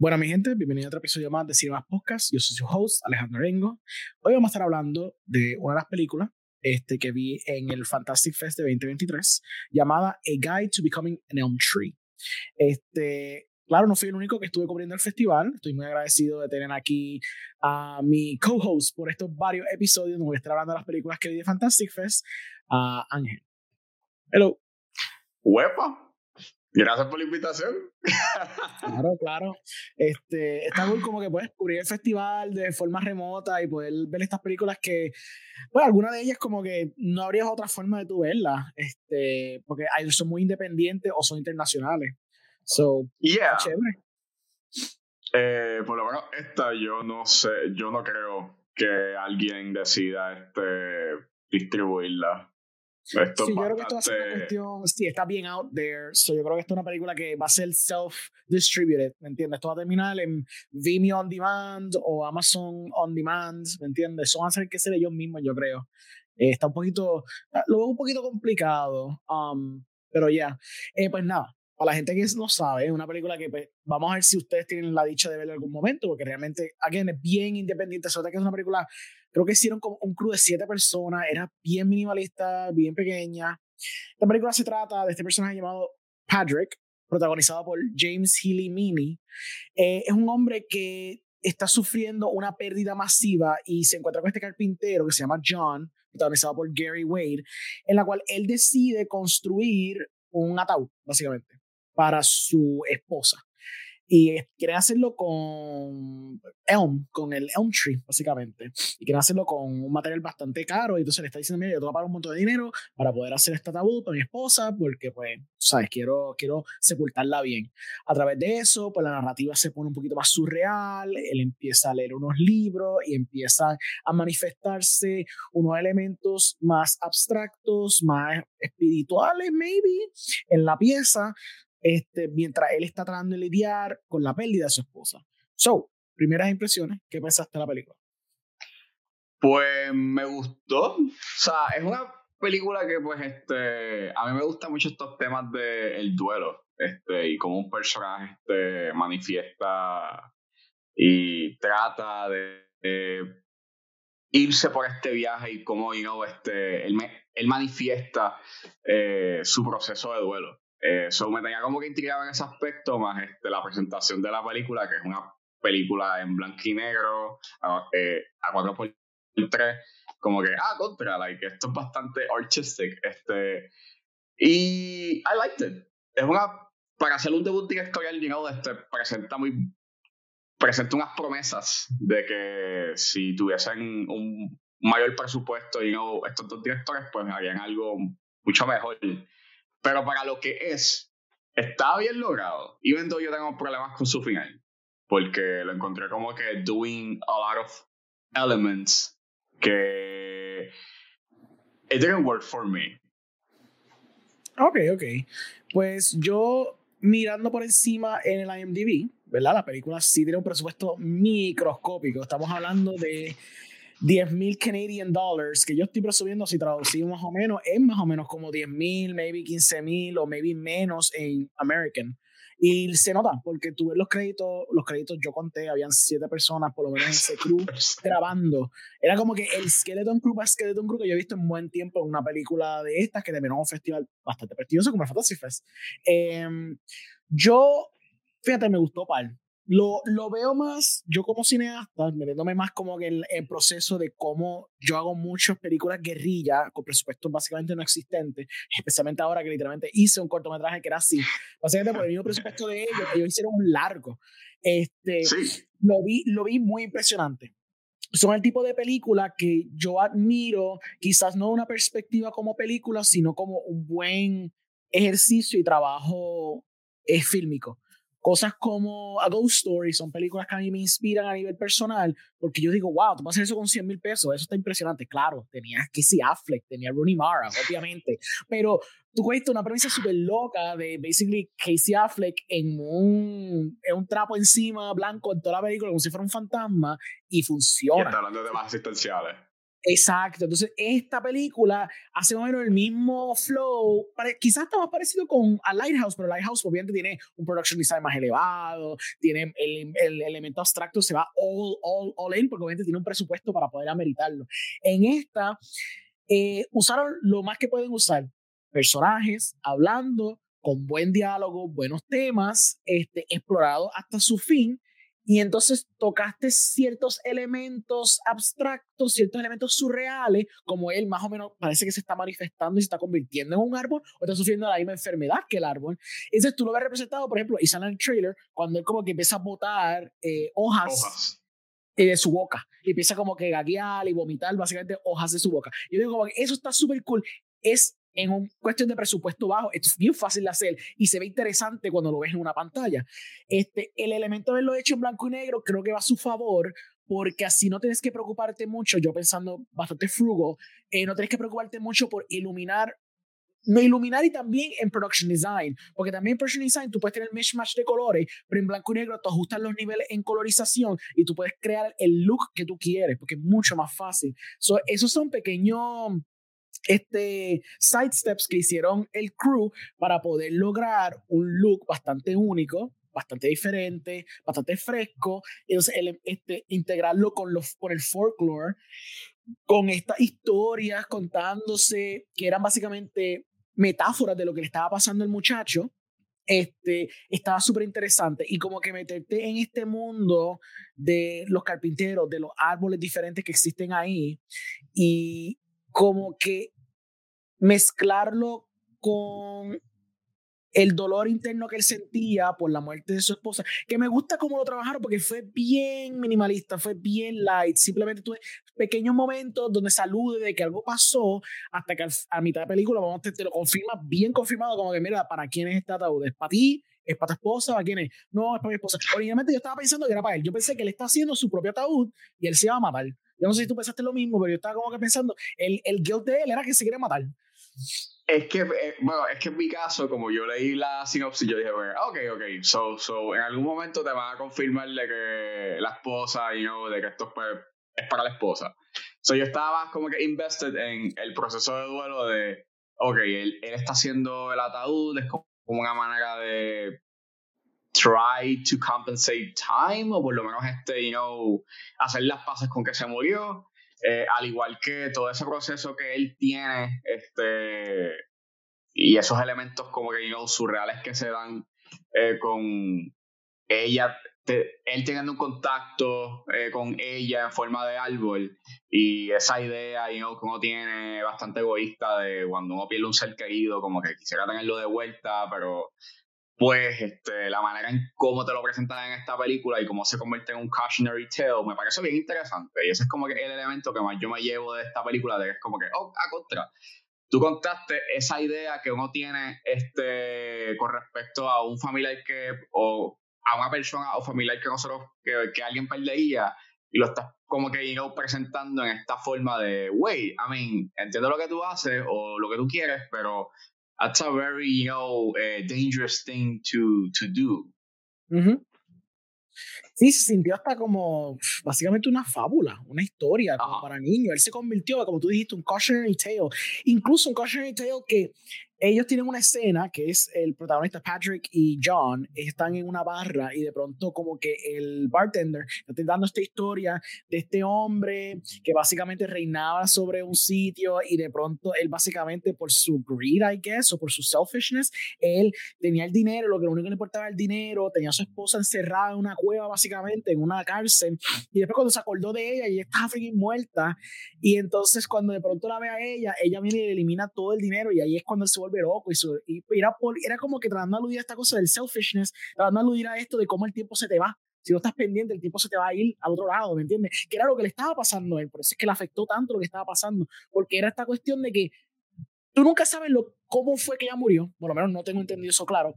Bueno, mi gente, bienvenido a otro episodio más de Cinemas Podcast. Yo soy su host, Alejandro Rengo. Hoy vamos a estar hablando de una de las películas este, que vi en el Fantastic Fest de 2023, llamada A Guide to Becoming an Elm Tree. Este, claro, no fui el único que estuve cubriendo el festival. Estoy muy agradecido de tener aquí a mi co-host por estos varios episodios donde voy a estar hablando de las películas que vi de Fantastic Fest, a Ángel. Hello. Huepa. Gracias por la invitación. Claro, claro. Este, está muy como que puedes cubrir el festival de forma remota y poder ver estas películas que, pues, algunas de ellas como que no habría otra forma de tú verlas, este, porque son muy independientes o son internacionales. So, yeah. chévere. Eh, por lo menos esta yo no sé, yo no creo que alguien decida este distribuirla esto sí, yo creo que esto va a ser una cuestión, sí, está bien out there. So yo creo que esto es una película que va a ser self-distributed, ¿me entiendes? Esto va a terminar en Vimeo On Demand o Amazon On Demand, ¿me entiendes? Eso van a ser que ser ellos mismos, yo creo. Eh, está un poquito, ah, lo veo un poquito complicado, um, pero ya. Eh, pues nada, para la gente que no sabe, es una película que pues, vamos a ver si ustedes tienen la dicha de verla en algún momento, porque realmente, again, es bien independiente. Se que es una película Creo que hicieron como un crew de siete personas, era bien minimalista, bien pequeña. La película se trata de este personaje llamado Patrick, protagonizado por James Healy Meany. Eh, es un hombre que está sufriendo una pérdida masiva y se encuentra con este carpintero que se llama John, protagonizado por Gary Wade, en la cual él decide construir un ataúd, básicamente, para su esposa. Y quieren hacerlo con Elm, con el Elm Tree, básicamente. Y quieren hacerlo con un material bastante caro. Y entonces le está diciendo, mira, yo tengo que pagar un montón de dinero para poder hacer este ataúd para mi esposa, porque, pues, sabes, quiero, quiero sepultarla bien. A través de eso, pues la narrativa se pone un poquito más surreal. Él empieza a leer unos libros y empieza a manifestarse unos elementos más abstractos, más espirituales, maybe, en la pieza este, mientras él está tratando de lidiar con la pérdida de su esposa. So, primeras impresiones, ¿qué pensaste de la película? Pues me gustó. O sea, es una película que, pues, este, a mí me gustan mucho estos temas del duelo, este, y cómo un personaje este, manifiesta y trata de, irse por este viaje y cómo, you este, él, él manifiesta eh, su proceso de duelo. Eso eh, me tenía como que intrigado en ese aspecto, más este, la presentación de la película, que es una película en blanco y negro, a, eh, a 4x3, como que, ah, contra, like, esto es bastante artistic. Este, y I liked it. Es una, para hacer un debut directorial, you know, este, presenta muy, presenta unas promesas de que si tuviesen un mayor presupuesto, you know, estos dos directores, pues harían algo mucho mejor. Pero para lo que es, está bien logrado. Y though yo tengo problemas con su final. Porque lo encontré como que doing a lot of elements que it didn't work for me. Ok, ok. Pues yo mirando por encima en el IMDb, ¿verdad? La película sí tiene un presupuesto microscópico. Estamos hablando de 10 mil Canadian dollars, que yo estoy presumiendo si traducimos más o menos, es más o menos como 10 mil, maybe 15 mil o maybe menos en American. Y se nota, porque tú ves los créditos, los créditos yo conté, habían siete personas por lo menos en ese crew grabando. Era como que el Skeleton Crew para Skeleton Crew que yo he visto en buen tiempo en una película de estas que terminó un festival bastante prestigioso como el Fantasy Fest. Em, yo, fíjate, me gustó Pal. Lo, lo veo más, yo como cineasta, metiéndome más como que el, el proceso de cómo yo hago muchas películas guerrilla con presupuessto básicamente no existentes, especialmente ahora que literalmente hice un cortometraje que era así, básicamente por el mismo presupuesto de ellos, ellos hicieron un largo. Este, lo, vi, lo vi muy impresionante son el tipo de película que yo admiro, quizás no de una perspectiva como película, sino como un buen ejercicio y trabajo es eh, fílmico. Cosas como A Ghost Story son películas que a mí me inspiran a nivel personal porque yo digo, wow, tú vas a hacer eso con 100 mil pesos, eso está impresionante. Claro, tenía Casey Affleck, tenía Rooney Mara, obviamente, pero tú cuesta una premisa súper loca de basically Casey Affleck en un, en un trapo encima blanco en toda la película como si fuera un fantasma y funciona. Y está hablando de temas asistenciales. Exacto, entonces esta película hace más o menos el mismo flow, quizás está más parecido con a Lighthouse, pero Lighthouse obviamente tiene un production design más elevado, tiene el, el elemento abstracto, se va all, all, all in, porque obviamente tiene un presupuesto para poder ameritarlo. En esta, eh, usaron lo más que pueden usar, personajes hablando, con buen diálogo, buenos temas, este, explorado hasta su fin, y entonces tocaste ciertos elementos abstractos, ciertos elementos surreales, como él más o menos parece que se está manifestando y se está convirtiendo en un árbol o está sufriendo la misma enfermedad que el árbol. Entonces tú lo ves representado, por ejemplo, y sale en el trailer, cuando él como que empieza a botar eh, hojas, eh, de su boca y empieza como que gaguear y vomitar básicamente hojas de su boca. Yo digo como que eso está súper cool. Es en un cuestión de presupuesto bajo, es bien fácil de hacer y se ve interesante cuando lo ves en una pantalla. Este, el elemento de haberlo hecho en blanco y negro creo que va a su favor porque así no tienes que preocuparte mucho, yo pensando bastante frugo, eh, no tienes que preocuparte mucho por iluminar no iluminar y también en production design, porque también en production design tú puedes tener mishmash de colores, pero en blanco y negro tú ajustas los niveles en colorización y tú puedes crear el look que tú quieres, porque es mucho más fácil. So, esos son pequeños este, sidesteps que hicieron el crew para poder lograr un look bastante único, bastante diferente, bastante fresco, entonces este, integrarlo con, los, con el folklore, con estas historias contándose que eran básicamente metáforas de lo que le estaba pasando al muchacho, este, estaba súper interesante. Y como que meterte en este mundo de los carpinteros, de los árboles diferentes que existen ahí, y como que mezclarlo con el dolor interno que él sentía por la muerte de su esposa, que me gusta cómo lo trabajaron porque fue bien minimalista, fue bien light, simplemente tuve pequeños momentos donde salude de que algo pasó hasta que a mitad de película vamos te, te lo confirma bien confirmado como que mira, ¿para quién es este ataúd? ¿Es para ti? ¿Es para tu esposa? ¿Para quién es? No, es para mi esposa. Originalmente yo estaba pensando que era para él. Yo pensé que él está haciendo su propio ataúd y él se iba a matar. Yo no sé si tú pensaste lo mismo, pero yo estaba como que pensando, el, el guilt de él era que se quiere matar. Es que, eh, bueno, es que en mi caso, como yo leí la sinopsis, yo dije, ok, ok, so, so, en algún momento te van a confirmar de que la esposa, you know, de que esto pues, es para la esposa. So, yo estaba como que invested en el proceso de duelo de, ok, él, él está haciendo el ataúd, es como una manera de try to compensate time, o por lo menos, este, you know, hacer las paces con que se murió. Eh, al igual que todo ese proceso que él tiene, este, y esos elementos como que, surreales que se dan eh, con ella, él teniendo un contacto eh, con ella en forma de árbol, y esa idea, que uno tiene bastante egoísta de cuando uno pierde un ser querido, como que quisiera tenerlo de vuelta, pero pues este, la manera en cómo te lo presentan en esta película y cómo se convierte en un cautionary tale me parece bien interesante. Y ese es como que el elemento que más yo me llevo de esta película, de que es como que, oh, a contra. Tú contaste esa idea que uno tiene este, con respecto a un familiar que, o a una persona o familiar que nosotros, que, que alguien perdería, y lo estás como que presentando en esta forma de, wait, I mean, entiendo lo que tú haces o lo que tú quieres, pero that's a very you know uh, dangerous thing to to do. Sí, se sintió hasta como básicamente una fábula, una historia para niños. Él se convirtió, como tú dijiste, un cautionary tale. Incluso un cautionary tale que ellos tienen una escena que es el protagonista Patrick y John están en una barra y de pronto como que el bartender está dando esta historia de este hombre que básicamente reinaba sobre un sitio y de pronto él básicamente por su greed I guess o por su selfishness él tenía el dinero lo que lo único que le importaba era el dinero tenía a su esposa encerrada en una cueva básicamente en una cárcel y después cuando se acordó de ella y estaba freaking muerta y entonces cuando de pronto la ve a ella ella viene y le elimina todo el dinero y ahí es cuando se vuelve loco. Y, era, era como que tratando de aludir a esta cosa del selfishness, tratando de aludir a esto de cómo el tiempo se te va. Si no estás pendiente, el tiempo se te va a ir al otro lado, ¿me entiendes? Que era lo que le estaba pasando a él. Por eso es que le afectó tanto lo que estaba pasando. Porque era esta cuestión de que tú nunca sabes lo, cómo fue que ella murió. Por lo menos no tengo entendido eso claro.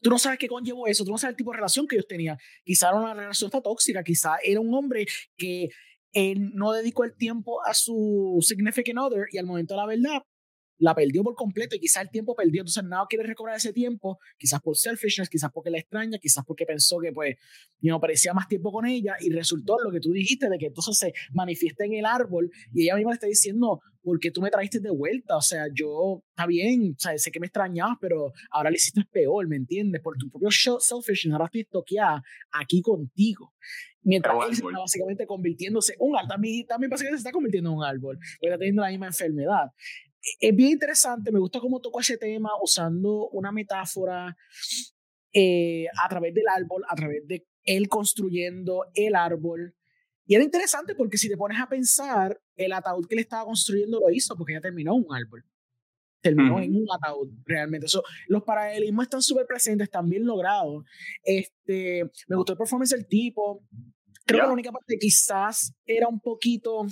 Tú no sabes qué conllevó eso, tú no sabes el tipo de relación que ellos tenían. Quizá era una relación tóxica, quizá era un hombre que él no dedicó el tiempo a su significant other y al momento de la verdad la perdió por completo y quizás el tiempo perdió, entonces nada quiere recobrar ese tiempo, quizás por selfishness, quizás porque la extraña, quizás porque pensó que pues no parecía más tiempo con ella y resultó lo que tú dijiste de que entonces se manifiesta en el árbol y ella misma le está diciendo, ¿por qué tú me trajiste de vuelta? O sea, yo, está bien, o sea, sé que me extrañabas, pero ahora le hiciste peor, ¿me entiendes? Por tu propio selfishness, ahora estoy toqueada aquí contigo. Mientras él está básicamente convirtiéndose, un árbol, también, también básicamente se está convirtiendo en un árbol, porque está teniendo la misma enfermedad es bien interesante, me gusta cómo tocó ese tema usando una metáfora eh, a través del árbol, a través de él construyendo el árbol. Y era interesante porque si te pones a pensar, el ataúd que él estaba construyendo lo hizo porque ya terminó un árbol. Terminó en un ataúd, realmente. Eso, los paralelismos están súper presentes, están bien logrados. Este, me gustó el performance del tipo. Creo que la única parte quizás era un poquito,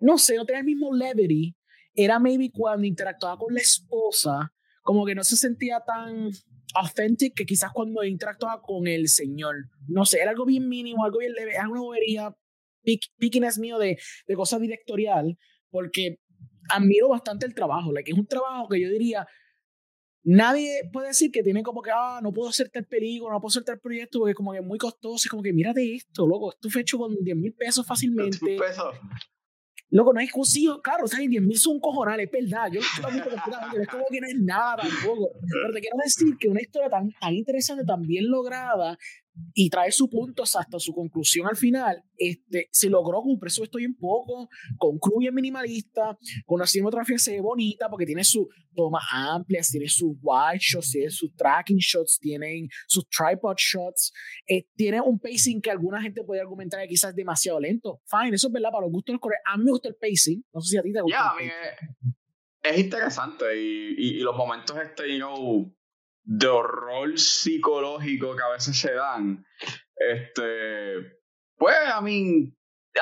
no sé, no tenía el mismo levity era maybe cuando interactuaba con la esposa, como que no se sentía tan authentic que quizás cuando interactuaba con el señor. No sé, era algo bien mínimo, algo bien leve, era una bobería, pickiness mío de, de cosa directorial, porque admiro bastante el trabajo, like, es un trabajo que yo diría, nadie puede decir que tiene como que, ah, no puedo hacer tal película, no puedo hacer tal proyecto, porque como que es muy costoso, es como que mírate esto, loco, esto fue hecho con 10 mil pesos fácilmente. pesos. Loco, no es exclusivo, claro, o sea, 10 mil son cojonales, es verdad. Yo, también completamente, es como que no es nada tampoco. Pero te quiero decir que una historia tan, tan interesante, tan bien lograda, y trae su punto hasta su conclusión al final, este, se logró con un presupuesto bien poco, con crew bien minimalista, con una cinematografía bonita, porque tiene sus tomas amplias, tiene sus wide shots, tiene sus tracking shots, tienen sus tripod shots, eh, tiene un pacing que alguna gente puede argumentar que quizás es demasiado lento. Fine, eso es verdad, para los gustos los A mí me gusta el pacing, no sé si a ti te gusta. Ya, a mí es, interesante y, y, los momentos este, you know, de horror psicológico que a veces se dan, este, pues a mí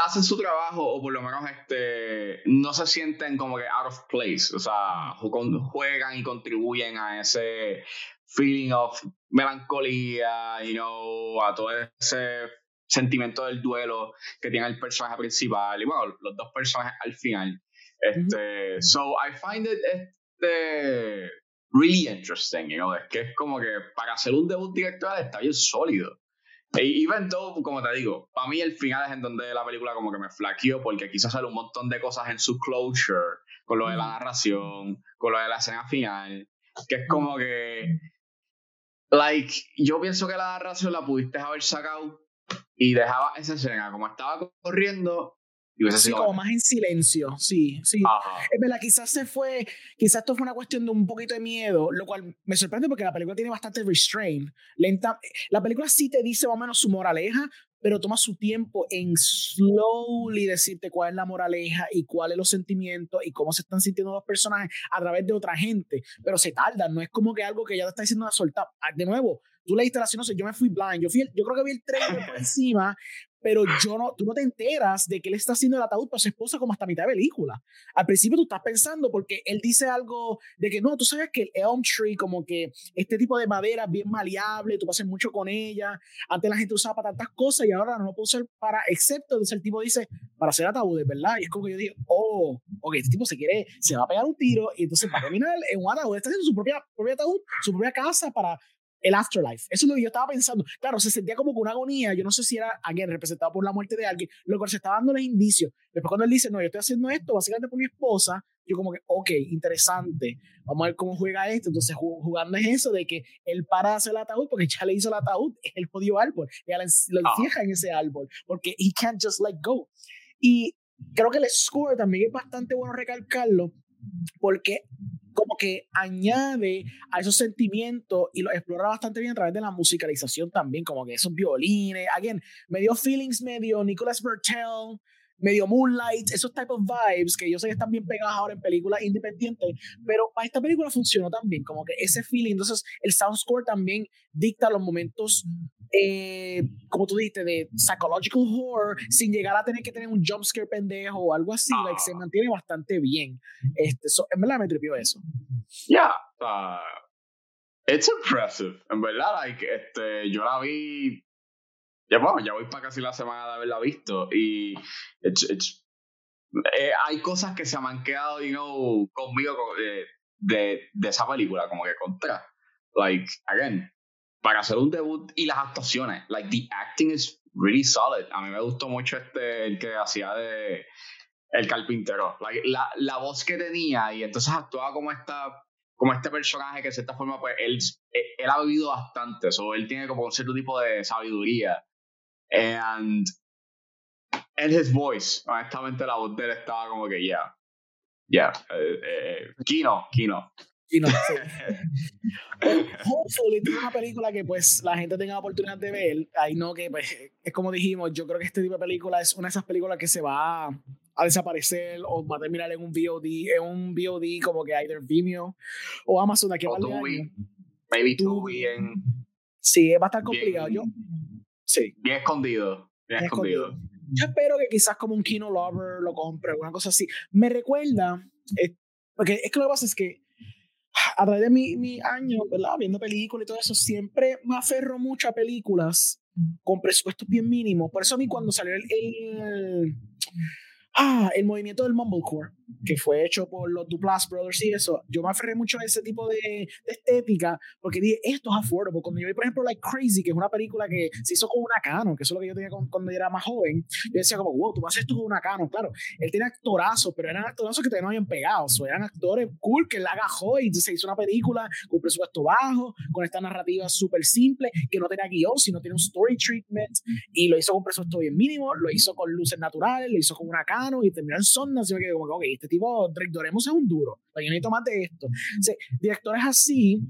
hacen su trabajo o por lo menos este, no se sienten como que out of place, o sea, juegan y contribuyen a ese feeling of melancolía, you know, a todo ese sentimiento del duelo que tiene el personaje principal y bueno, los dos personajes al final. Este, so I find it este really interesting, you know, es que es como que para hacer un debut directorial está bien sólido. E even though, como te digo, para mí el final es en donde la película como que me flaqueó porque quiso hacer un montón de cosas en su closure, con lo de la narración, con lo de la escena final, que es como que, like, yo pienso que la narración la pudiste haber sacado y dejaba esa escena como estaba corriendo sí, como más en silencio, sí, sí. Es verdad, quizás se fue, quizás esto fue una cuestión de un poquito de miedo, lo cual me sorprende porque la película tiene bastante restraint. Lenta, la película sí te dice más o menos su moraleja, pero toma su tiempo en slowly decirte cuál es la moraleja y cuáles los sentimientos y cómo se están sintiendo los personajes a través de otra gente, pero se tarda, no es como que algo que ya te está diciendo a soltar. Ah, de nuevo, tú leíste la sé, yo me fui blind, yo, fui, yo creo que vi el trailer por encima, pero yo no, tú no te enteras de que él está haciendo el ataúd para su esposa como hasta mitad de película. Al principio tú estás pensando porque él dice algo de que no, tú sabes que el elm tree, como que este tipo de madera es bien maleable, tú pasas mucho con ella, antes la gente usaba para tantas cosas y ahora no lo puedo usar para, excepto, entonces el tipo dice, para hacer ataúdes, ¿verdad? Y es como que yo digo, oh, ok, este tipo se quiere, se va a pegar un tiro y entonces para terminar en un ataúd, está haciendo su propia, propia ataúd, su propia casa para el afterlife. Eso es lo que yo estaba pensando. Claro, se sentía como que una agonía. Yo no sé si era, alguien representado por la muerte de alguien, lo que se estaba dando los indicios. Después cuando él dice, no, yo estoy haciendo esto básicamente por mi esposa, yo como que, ok, interesante. Vamos a ver cómo juega esto. Entonces jugando es eso de que él para de hacer el ataúd porque ya le hizo el ataúd, el jodido árbol. Ya lo ah. encierra en ese árbol porque he can't just let go. Y creo que el score también es bastante bueno recalcarlo porque como que añade a esos sentimientos y lo explora bastante bien a través de la musicalización también, como que esos violines, again, medio feelings, medio Nicolas Bertel, medio Moonlight, esos type of vibes que yo sé que están bien pegados ahora en películas independientes, pero para esta película funcionó también, como que ese feeling, entonces el sound score también dicta los momentos eh, como tú dijiste, de psychological horror, sin llegar a tener que tener un jumpscare pendejo o algo así, like, se ah. mantiene bastante bien. Este, en verdad me tripió eso. Ya, yeah, it's impressive. En verdad, like, este, yo la vi. Ya, bueno, ya voy para casi la semana de haberla visto y eh, hay cosas que se me han quedado, you know, conmigo eh, de, de esa película, como que contra. Like, again, para hacer un debut y las actuaciones, like, the acting is really solid. A mí me gustó mucho este, el que hacía de el carpintero. la, la, voz que tenía y entonces actuaba como esta como este personaje que de cierta forma pues él, él ha vivido bastante, so, él tiene como un cierto tipo de sabiduría. And, and his voice, honestamente la voz de él estaba como que, yeah, yeah, eh, eh, Kino, Kino. Kino, sí. Hopefully tiene una película que pues la gente tenga la oportunidad de ver. Ahí no que pues es como dijimos, yo creo que este tipo de película es una de esas películas que se va a desaparecer o va a terminar en un VOD, en un VOD como que either Vimeo o Amazon aquí a par de Maybe Tubi en... Sí, va a estar complicado. Yo, sí. Bien escondido. Bien, escondido. Yo espero que quizás como un Kino Lover lo compre, o una cosa así. Me recuerda, eh, porque es que lo que pasa es que a través de mi, mi año, ¿verdad? Viendo películas y todo eso, siempre me aferro mucho a películas con presupuestos bien mínimos. Por eso a mí cuando salió el, el ah, el movimiento del Mumblecore, que fue hecho por los Duplass Brothers y eso, yo me aferré mucho a ese tipo de, estética porque dije, esto es affordable. Cuando yo vi, por ejemplo, Like Crazy, que es una película que se hizo con una Canon, que eso es lo que yo tenía cuando yo era más joven, yo decía como, wow, tú vas a hacer esto con una Canon. Claro, él tiene actorazos, pero eran actorazos que todavía no habían pegado, eran actores cool que él agajó y se hizo una película con presupuesto bajo, con esta narrativa súper simple, que no tenía guion, sino tiene un story treatment, y lo hizo con presupuesto bien mínimo, lo hizo con luces naturales, lo hizo con una Canon y terminó en yo me quedé como, ok, este tipo, directoremos es un duro, yo necesito más de esto. O directores así,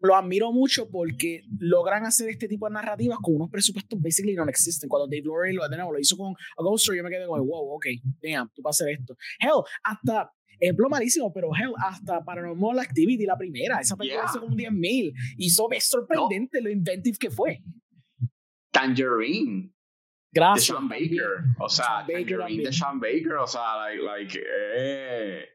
lo admiro mucho porque logran hacer este tipo de narrativas con unos presupuestos basically no existen. Cuando Dave Laurie lo, lo hizo con A Ghost Story, yo me quedé como, wow, ok, damn, tú vas a hacer esto. Hell, hasta ejemplo malísimo, pero hell, hasta Paranormal Activity, la primera, esa película hizo como 10.000 y eso es sorprendente lo inventive que fue. Tangerine. Gracias. De Sean Baker. O sea, de Sean Baker. O sea, like, like eh,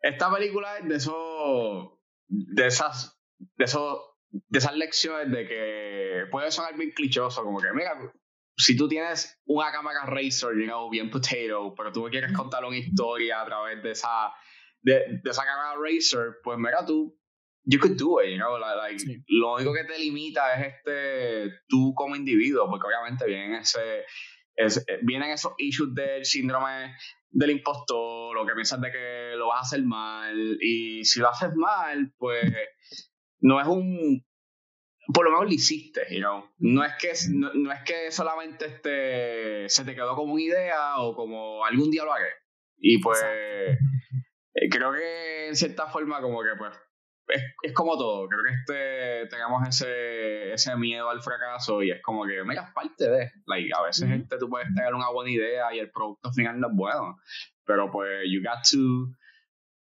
esta película es de esos. De esas. De esos. De esas lecciones de que puede sonar bien clichoso, como que, mira, si tú tienes una cámara Razer, you know, bien potato, pero tú quieres contar una historia a través de esa, de, de esa cámara Razer, pues mira, tú you could do it, you know, like, lo único que te limita es este tú como individuo, porque obviamente vienen ese, vienen esos issues del síndrome del impostor, lo que piensas de que lo vas a hacer mal, y si lo haces mal, pues no es un por lo menos lo hiciste, you know? no es que no, es que solamente este se te quedó como una idea o como algún día lo haré. Y pues eh, creo que en cierta forma como que pues es, es, como todo. Creo que este tengamos ese, ese miedo al fracaso y es como que, mira, parte de. Like, a veces este, tú puedes tener una buena idea y el producto final no es bueno. Pero pues, you got to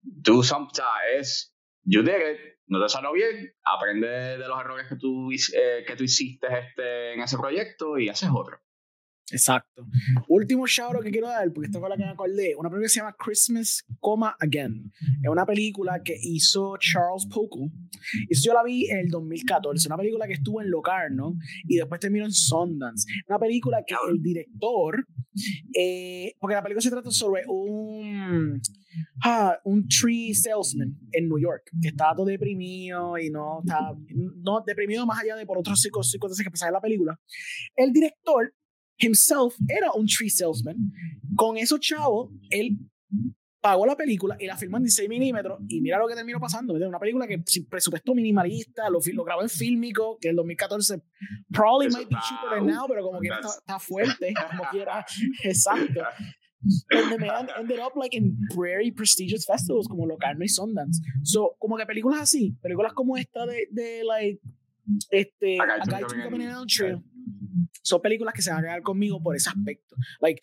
do something. Es, you did it, no te salió bien, aprende de los errores que tú, eh, que tú hiciste este, en ese proyecto y haces otro. Exacto. Último shout que quiero dar, porque esta fue la que me acordé. Una película que se llama Christmas, Coma Again. Es una película que hizo Charles Poco. Y yo la vi en el 2014. Una película que estuvo en Locarno y después terminó en Sundance. Una película que el director. Eh, porque la película se trata sobre un. Ah, un tree salesman en New York que estaba todo deprimido y no está no deprimido más allá de por otros circunstancias que pasaban en la película. El director himself era un tree salesman. Con esos chavos, él pagó la película y la filmó en 16 milímetros y mira lo que terminó pasando. Una película que sin presupuesto minimalista, lo, lo grabó en fílmico, que en 2014 probably might be cheaper than now, pero como que está, está, fuerte, como quiera. Exacto. And the man ended up like in very prestigious festivals como Locarno y Sundance. So, como que películas así, películas como esta de, de like, este, A Guide to Trail son películas que se van a quedar conmigo por ese aspecto. Like,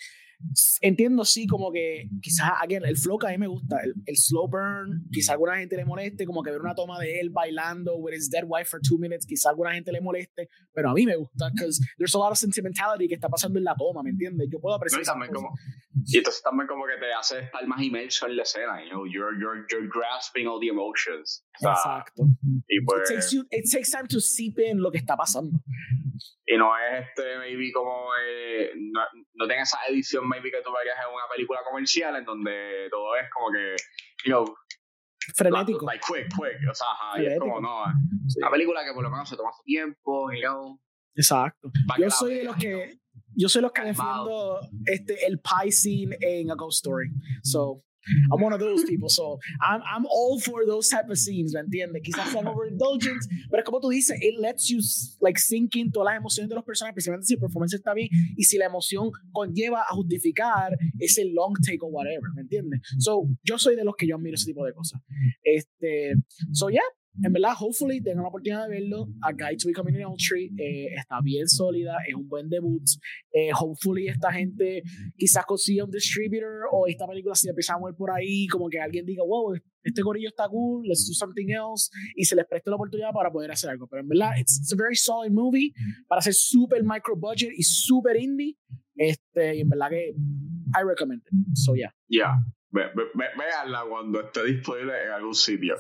entiendo sí como que quizás again, el flow que a mí me gusta, el, el, slow burn, quizás a alguna gente le moleste, como que ver una toma de él bailando with his dead wife for two minutes, quizás a alguna gente le moleste, pero a mí me gusta, because there's a lot of sentimentality que está pasando en la toma, ¿me entiendes? Yo puedo apreciar. No, y, como, y entonces también como que te hace estar más inmerso en la escena, you know, you're, you're, you're grasping all the emotions. Exacto. Y pues, it, takes you, it takes time to seep in lo que está pasando. Y no es este, maybe como, eh, no, no tenga esa edición maybe que tú verías en una película comercial en donde todo es como que, you know, frenético. Like, quick, quick. O sea, ajá, y es como, no, una película que por lo menos se toma su tiempo, you know. Exacto. Yo soy de los que yo soy los que defiendo este, el pie scene en A Ghost Story. So, I'm one of those people. So, I'm, I'm all for those type of scenes, ¿me entiendes? Quizás sean overindulgent, pero como tú dices, it lets you like sink in todas las emociones de los personajes, especialmente si el performance está bien y si la emoción conlleva a justificar ese long take o whatever, ¿me entiendes? So, yo soy de los que yo admiro ese tipo de cosas. Este, so, yeah, en verdad, hopefully tengan la oportunidad de verlo. A Guide to Becoming an Tree eh, está bien sólida, es un buen debut. Eh, hopefully esta gente quizás consiga un distributor o esta película si empieza a mover por ahí, como que alguien diga, wow, este gorillo está cool, let's do something else, y se les preste la oportunidad para poder hacer algo. Pero en verdad, it's, a very solid movie para ser super micro budget y super indie. Este, y en verdad que I recommend it. So yeah. Yeah. Veanla cuando esté disponible en algún sitio.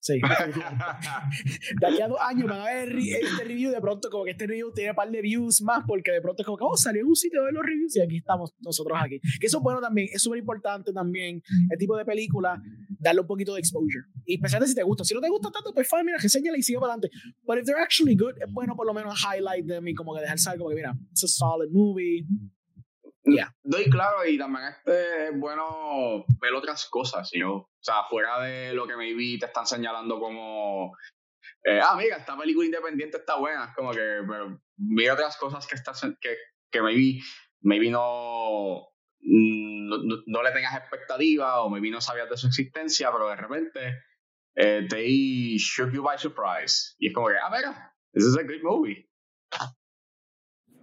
Sí. de aquí a dos años me va a ver este review. De pronto, como que este review tiene un par de views más, porque de pronto es como que, oh, salió en un sitio de los reviews y aquí estamos nosotros aquí. Que eso es bueno también, es súper importante también, el tipo de película, darle un poquito de exposure. Y especialmente si te gusta. Si no te gusta tanto, pues fine, mira, enséñala y sigue para adelante. Pero if they're actually good, es bueno por lo menos highlight them y como que dejar saber, como que, mira, it's a solid movie. Yeah. Doy claro y también este es bueno ver otras cosas, ¿no? O sea, fuera de lo que maybe te están señalando como eh, ah, mira, esta película independiente está buena, es como que pero, mira otras cosas que estás que, que maybe, maybe no, no, no, le tengas expectativa o maybe no sabías de su existencia, pero de repente eh, they shook you by surprise. Y es como que, ah, mira, this is a great movie.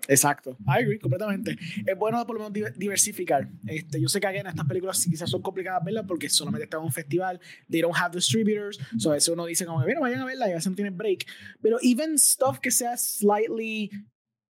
Exacto, I agree completamente. Es bueno por lo menos diversificar. Este, yo sé que en estas películas quizás son complicadas verlas porque solamente están en un festival, they don't have distributors, so a veces uno dice como, bueno, vayan a verla y a veces no tienen break. Pero even stuff que sea slightly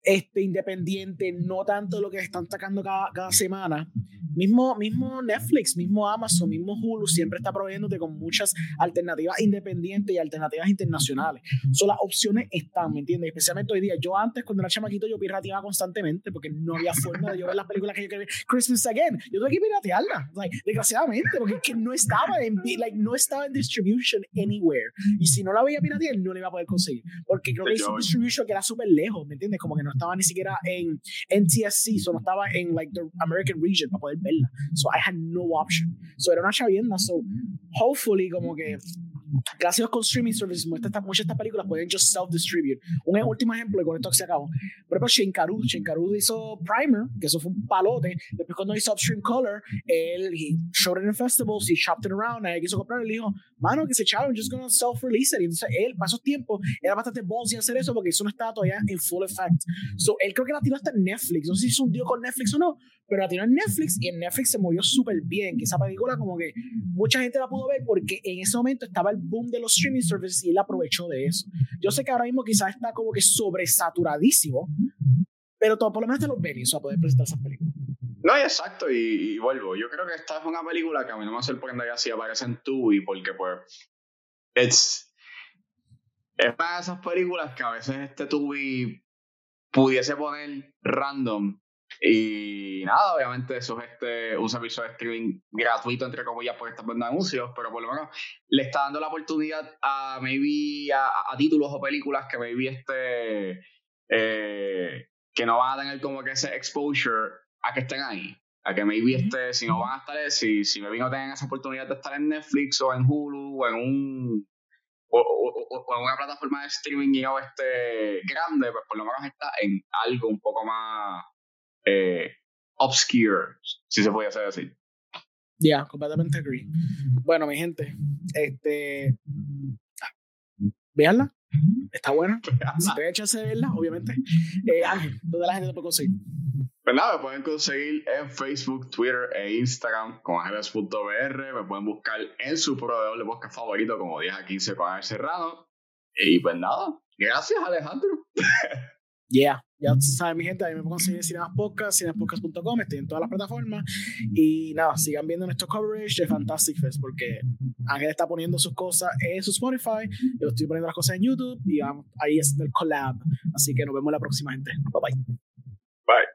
este, independiente, no tanto lo que están sacando cada, cada, semana. Mismo, mismo Netflix, mismo Amazon, mismo Hulu siempre está proveyéndote con muchas alternativas independientes y alternativas internacionales. son las opciones están, ¿me entiendes? Especialmente hoy día. Yo antes, cuando era chamaquito, yo pirateaba constantemente porque no había forma de yo ver las películas que yo quería ver. Christmas Again, yo tuve que piratearla, like, desgraciadamente, porque es que no estaba en, like, no estaba en distribution anywhere. Y si no la veía piratear, no la iba a poder conseguir. Porque creo que hizo distribution que era súper lejos, ¿me entiendes? Como que no no estaba ni siquiera en NTSC, so no estaba en like the American region para poder verla. So I had no option. So era una chavienda, so hopefully como que gracias con streaming services, muchas de estas películas pueden just self-distribute. Un último ejemplo, y con esto se acabó. Por ejemplo, Shinkaru. Shinkaru hizo Primer, que eso fue un palote. Después, cuando hizo Upstream Color, él he showed it in festivals, he shopped it around, él quiso comprar, y dijo, mano, que se echaron, just gonna self-release it. Y entonces, él, para esos tiempos, era bastante ballsy hacer eso porque eso no estaba todavía en full effect. So, él creo que la tiró hasta en Netflix. No sé si hizo un deal con Netflix o no, pero la tiró en Netflix y en Netflix se movió súper bien. Que esa película, como que mucha gente la pudo ver porque en ese momento estaba el boom de los streaming services y él aprovechó de eso. Yo sé que ahora mismo quizás está como que sobresaturadísimo, pero todo, por lo menos te los venues a poder presentar esas películas. No, exacto, y, vuelvo. Yo creo que esta es una película que a mí no me sorprendería si aparece en Tubi, porque pues. es una de esas películas que a veces este Tubi pudiese poner random y nada, obviamente eso es este, un servicio de streaming gratuito, entre comillas, porque está poniendo anuncios, pero por lo menos le está dando la oportunidad a maybe a, a títulos o películas que maybe este eh, que no van a tener como que ese exposure a que estén ahí. A que maybe este, si no van a estar, si, si maybe no tengan esa oportunidad de estar en Netflix o en Hulu o en un o, o, en una plataforma de streaming you este, grande, pues por lo menos está en algo un poco más eh, obscure, si se puede hacer así. Ya, completamente agree. Bueno, mi gente, este. Veanla. Está buena. Si te echas a verla, obviamente. Eh, Ángel, ¿dónde la gente te puede conseguir? Pues nada, me pueden conseguir en Facebook, Twitter e Instagram con ángeles.br. Me pueden buscar en su proveedor de podcast favorito como 10 a 15 con Ángel Serrano. Y pues nada, gracias Alejandro. Yeah, ya saben, mi gente, ahí me pueden conseguir en Cinemas Podcast, cinemaspodcast.com, estoy en todas las plataformas. Y nada, sigan viendo nuestro coverage de Fantastic Fest, porque Ángel está poniendo sus cosas en su Spotify, yo estoy poniendo las cosas en YouTube y vamos ahí haciendo el collab. Así que nos vemos la próxima, gente. Bye bye.